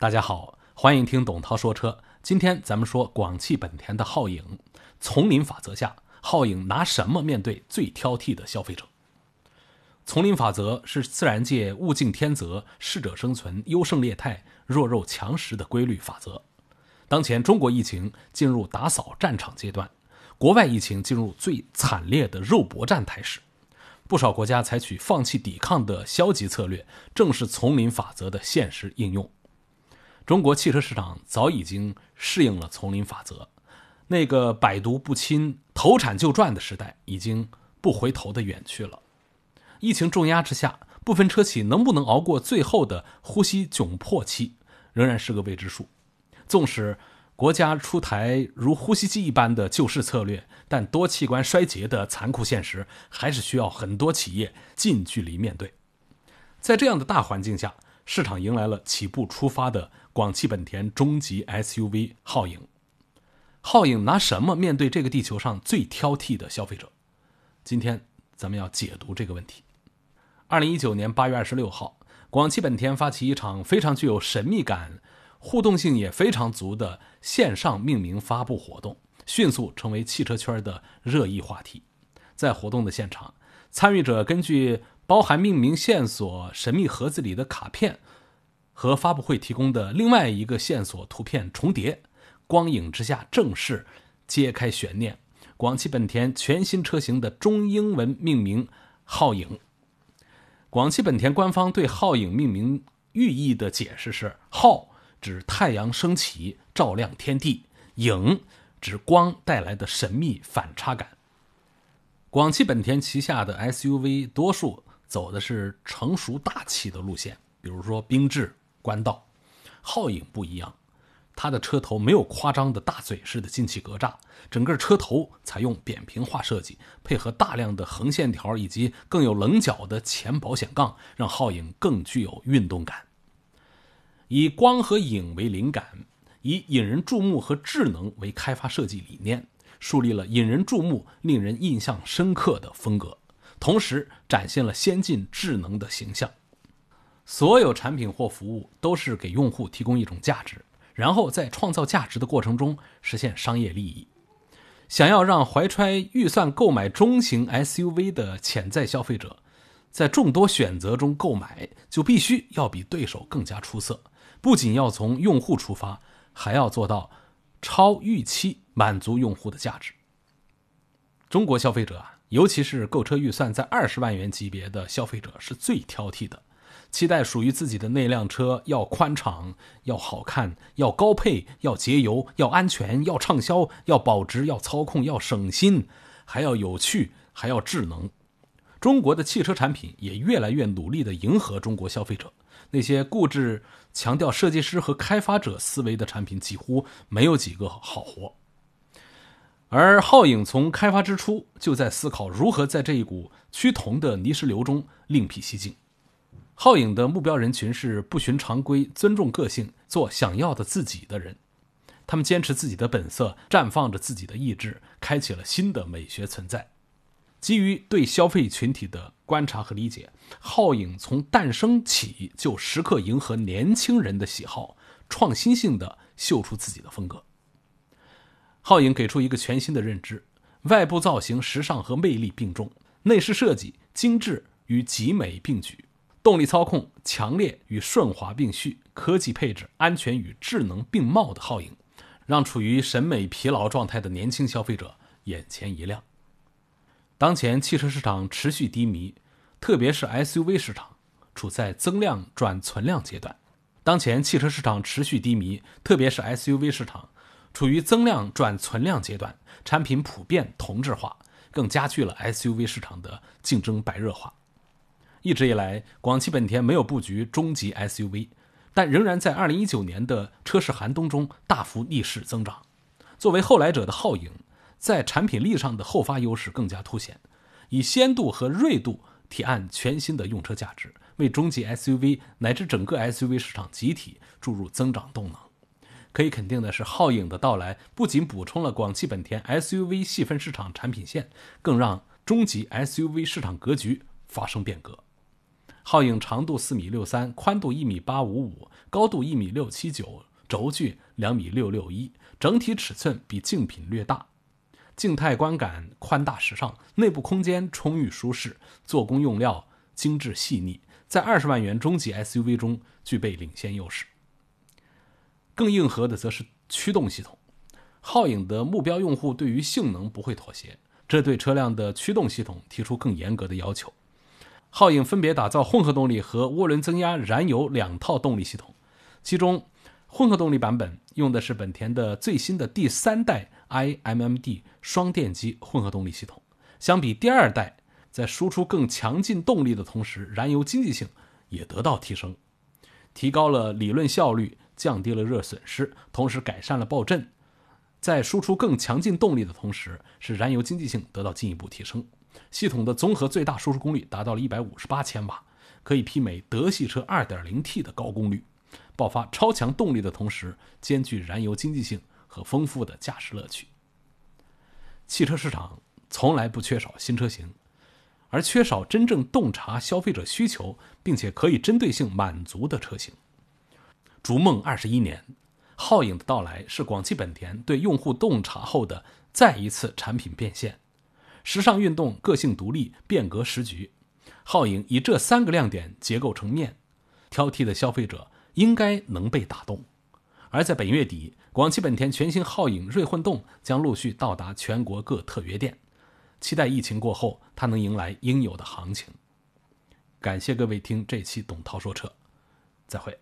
大家好，欢迎听董涛说车。今天咱们说广汽本田的皓影。丛林法则下，皓影拿什么面对最挑剔的消费者？丛林法则是自然界物竞天择、适者生存、优胜劣汰、弱肉强食的规律法则。当前中国疫情进入打扫战场阶段，国外疫情进入最惨烈的肉搏战态势。不少国家采取放弃抵抗的消极策略，正是丛林法则的现实应用。中国汽车市场早已经适应了丛林法则，那个百毒不侵、投产就赚的时代已经不回头的远去了。疫情重压之下，部分车企能不能熬过最后的呼吸窘迫期，仍然是个未知数。纵使国家出台如呼吸机一般的救市策略，但多器官衰竭的残酷现实还是需要很多企业近距离面对。在这样的大环境下，市场迎来了起步出发的广汽本田中级 SUV 皓影。皓影拿什么面对这个地球上最挑剔的消费者？今天咱们要解读这个问题。二零一九年八月二十六号，广汽本田发起一场非常具有神秘感。互动性也非常足的线上命名发布活动，迅速成为汽车圈的热议话题。在活动的现场，参与者根据包含命名线索神秘盒子里的卡片和发布会提供的另外一个线索图片重叠，光影之下正式揭开悬念：广汽本田全新车型的中英文命名“皓影”。广汽本田官方对“皓影”命名寓意的解释是：“皓”。指太阳升起，照亮天地；影指光带来的神秘反差感。广汽本田旗下的 SUV 多数走的是成熟大气的路线，比如说缤智、冠道。皓影不一样，它的车头没有夸张的大嘴式的进气格栅，整个车头采用扁平化设计，配合大量的横线条以及更有棱角的前保险杠，让皓影更具有运动感。以光和影为灵感，以引人注目和智能为开发设计理念，树立了引人注目、令人印象深刻的风格，同时展现了先进智能的形象。所有产品或服务都是给用户提供一种价值，然后在创造价值的过程中实现商业利益。想要让怀揣预算购买中型 SUV 的潜在消费者，在众多选择中购买，就必须要比对手更加出色。不仅要从用户出发，还要做到超预期满足用户的价值。中国消费者啊，尤其是购车预算在二十万元级别的消费者是最挑剔的，期待属于自己的那辆车要宽敞、要好看、要高配、要节油、要安全、要畅销、要保值、要操控、要省心，还要有趣、还要智能。中国的汽车产品也越来越努力地迎合中国消费者。那些固执强调设计师和开发者思维的产品，几乎没有几个好活。而皓影从开发之初就在思考如何在这一股趋同的泥石流中另辟蹊径。皓影的目标人群是不循常规、尊重个性、做想要的自己的人。他们坚持自己的本色，绽放着自己的意志，开启了新的美学存在。基于对消费群体的观察和理解，皓影从诞生起就时刻迎合年轻人的喜好，创新性的秀出自己的风格。皓影给出一个全新的认知：外部造型时尚和魅力并重，内饰设计精致与极美并举，动力操控强烈与顺滑并蓄，科技配置安全与智能并茂的皓影，让处于审美疲劳状态的年轻消费者眼前一亮。当前汽车市场持续低迷，特别是 SUV 市场处在增量转存量阶段。当前汽车市场持续低迷，特别是 SUV 市场处于增量转存量阶段，产品普遍同质化，更加剧了 SUV 市场的竞争白热化。一直以来，广汽本田没有布局中级 SUV，但仍然在2019年的车市寒冬中大幅逆势增长。作为后来者的皓影。在产品力上的后发优势更加凸显，以鲜度和锐度提案全新的用车价值，为中级 SUV 乃至整个 SUV 市场集体注入增长动能。可以肯定的是，皓影的到来不仅补充了广汽本田 SUV 细分市场产品线，更让中级 SUV 市场格局发生变革。皓影长度四米六三，宽度一米八五五，高度一米六七九，轴距两米六六一，整体尺寸比竞品略大，静态观感宽大时尚，内部空间充裕舒适，做工用料精致细腻，在二十万元中级 SUV 中具备领先优势。更硬核的则是驱动系统，皓影的目标用户对于性能不会妥协，这对车辆的驱动系统提出更严格的要求。皓影分别打造混合动力和涡轮增压燃油两套动力系统，其中混合动力版本用的是本田的最新的第三代 iMMD 双电机混合动力系统。相比第二代，在输出更强劲动力的同时，燃油经济性也得到提升，提高了理论效率，降低了热损失，同时改善了爆震。在输出更强劲动力的同时，使燃油经济性得到进一步提升。系统的综合最大输出功率达到了一百五十八千瓦，可以媲美德系车二点零 T 的高功率，爆发超强动力的同时，兼具燃油经济性和丰富的驾驶乐趣。汽车市场从来不缺少新车型，而缺少真正洞察消费者需求并且可以针对性满足的车型。逐梦二十一年，皓影的到来是广汽本田对用户洞察后的再一次产品变现。时尚运动，个性独立，变革时局。皓影以这三个亮点结构成面，挑剔的消费者应该能被打动。而在本月底，广汽本田全新皓影锐混动将陆续到达全国各特约店，期待疫情过后，它能迎来应有的行情。感谢各位听这期董涛说车，再会。